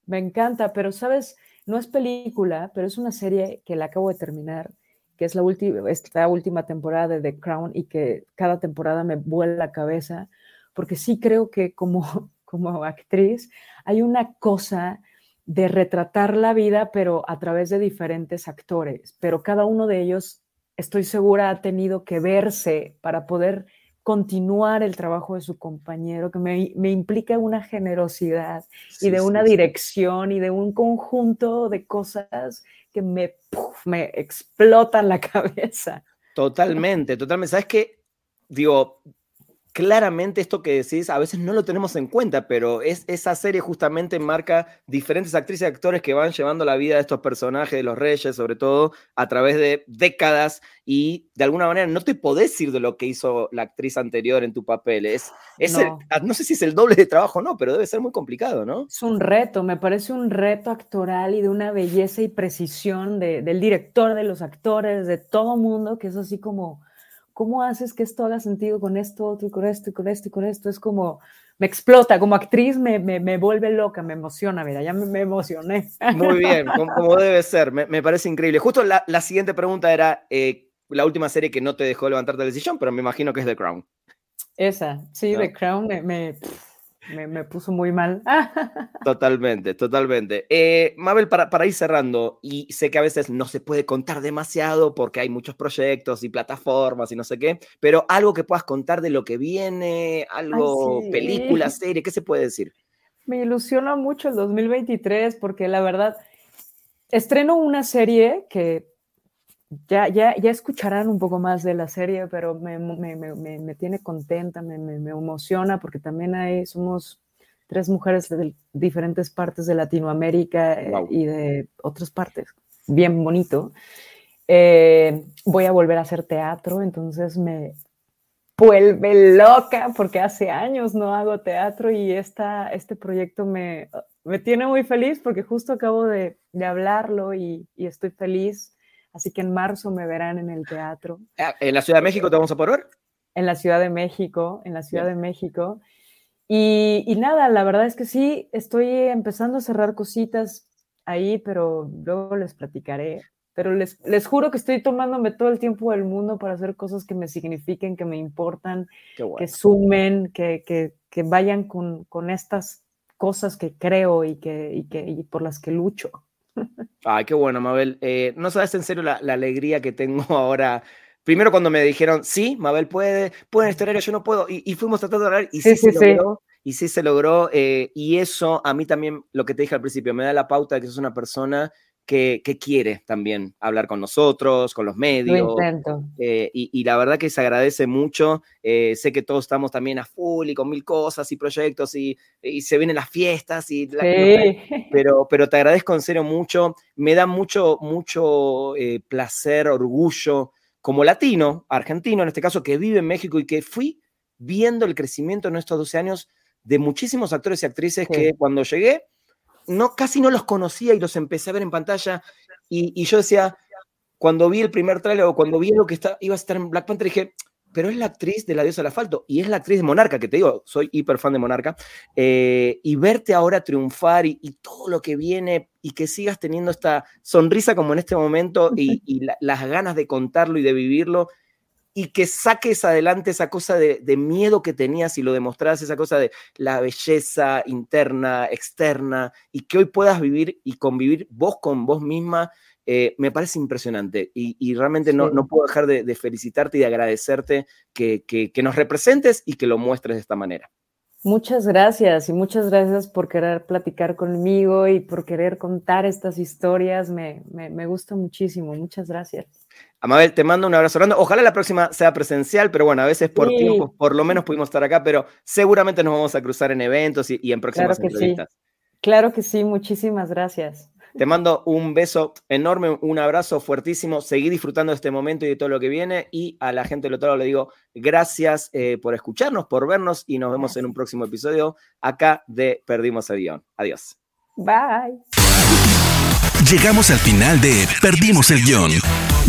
Me encanta, pero sabes, no es película, pero es una serie que la acabo de terminar, que es la última, esta última temporada de The Crown y que cada temporada me vuela la cabeza, porque sí creo que como, como actriz hay una cosa de retratar la vida, pero a través de diferentes actores, pero cada uno de ellos, estoy segura, ha tenido que verse para poder continuar el trabajo de su compañero, que me, implica una generosidad y de una dirección y de un conjunto de cosas que me, me explotan la cabeza. Totalmente, totalmente. ¿Sabes qué? Digo, claramente esto que decís a veces no lo tenemos en cuenta, pero es, esa serie justamente marca diferentes actrices y actores que van llevando la vida de estos personajes, de los reyes, sobre todo, a través de décadas y de alguna manera no te podés ir de lo que hizo la actriz anterior en tu papel. Es, no. Ah, no sé si es el doble de trabajo o no, pero debe ser muy complicado, ¿no? Es un reto, me parece un reto actoral y de una belleza y precisión del director, de los actores, de todo mundo, que es así como ¿cómo haces que esto haga sentido con esto, otro y con esto y con esto y con esto? Es como, me explota, como actriz me, me, vuelve loca, me emociona, mira, ya me, emocioné. Muy bien, como, debe ser, me, parece increíble. Justo la, siguiente pregunta era eh, la última serie que no te dejó levantarte del sillón, pero me imagino que es The Crown. Esa, sí, The Crown me, me, puso muy mal. Totalmente, totalmente. Eh, Mabel, para, para, ir cerrando, y sé que a veces no se puede contar demasiado porque hay muchos proyectos y plataformas y no sé qué, pero algo que puedas contar de lo que viene, algo, película, serie, ¿qué se puede decir? Me ilusiona mucho el 2023 porque la verdad, estreno una serie que ya, ya, ya escucharán un poco más de la serie, pero me, me, me, me tiene contenta, me, emociona porque también hay, somos tres mujeres de diferentes partes de Latinoamérica eh, y de otras partes. Bien bonito. Eh, voy a volver a hacer teatro, entonces me vuelve loca porque hace años no hago teatro y esta, este proyecto me, me tiene muy feliz porque justo acabo de, de hablarlo y, y estoy feliz Así que en marzo me verán en el teatro. Ah, ¿En la Ciudad de México te vamos a poder ver? En la Ciudad de México, en la Ciudad de México. Y, nada, la verdad es que sí, estoy empezando a cerrar cositas ahí, pero luego les platicaré. pero les, les juro que estoy tomándome todo el tiempo del mundo para hacer cosas que me signifiquen, que me importan, que sumen, que, que, que vayan con, con, estas cosas que creo y, que, y, que, y por las que lucho. Ay, qué bueno, Mabel. Eh, no sabes en serio la, la, alegría que tengo ahora. Primero cuando me dijeron, sí, Mabel puede, puede en este horario, yo no puedo, y, y fuimos tratando de hablar, y sí, sí, sí se logró, y sí se logró, eh, y eso a mí también, lo que te dije al principio, me da la pauta de que sos una persona que, quiere también hablar con nosotros, con los medios. Eh, y, la verdad que se agradece mucho. Eh, sé que todos estamos también a full y con mil cosas y proyectos y, se vienen las fiestas, y pero, pero te agradezco en serio mucho. Me da mucho, mucho eh, placer, orgullo como latino, argentino en este caso, que vive en México y que fui viendo el crecimiento en estos 12 años de muchísimos actores y actrices que cuando llegué no, casi no los conocía y los empecé a ver en pantalla. Y, yo decía, cuando vi el primer tráiler o cuando vi lo que está, iba a estar en Black Panther, dije, pero es la actriz de La diosa del asfalto y es la actriz de Monarca, que te digo, soy hiper fan de Monarca. Eh, y verte ahora triunfar y, todo lo que viene y que sigas teniendo esta sonrisa como en este momento y, las ganas de contarlo y de vivirlo y que saques adelante esa cosa de, miedo que tenías y lo demostras, esa cosa de la belleza interna, externa, y que hoy puedas vivir y convivir vos con vos misma, eh, me parece impresionante. Y, realmente no, no, puedo dejar de, felicitarte y de agradecerte que, que nos representes y que lo muestres de esta manera. Muchas gracias y muchas gracias por querer platicar conmigo y por querer contar estas historias. Me, me, gusta muchísimo. Muchas gracias. Amabel, te mando un abrazo grande. Ojalá la próxima sea presencial, pero bueno, a veces por tiempo, por lo menos pudimos estar acá, pero seguramente nos vamos a cruzar en eventos y, en próximas claro que Sí. Claro que sí, muchísimas gracias. Te mando un beso enorme, un abrazo fuertísimo. Seguí disfrutando de este momento y de todo lo que viene. Y a la gente del otro lado le digo gracias eh, por escucharnos, por vernos y nos vemos en un próximo episodio acá de Perdimos el Guión. Adiós. Bye. Llegamos al final de Perdimos el Guión.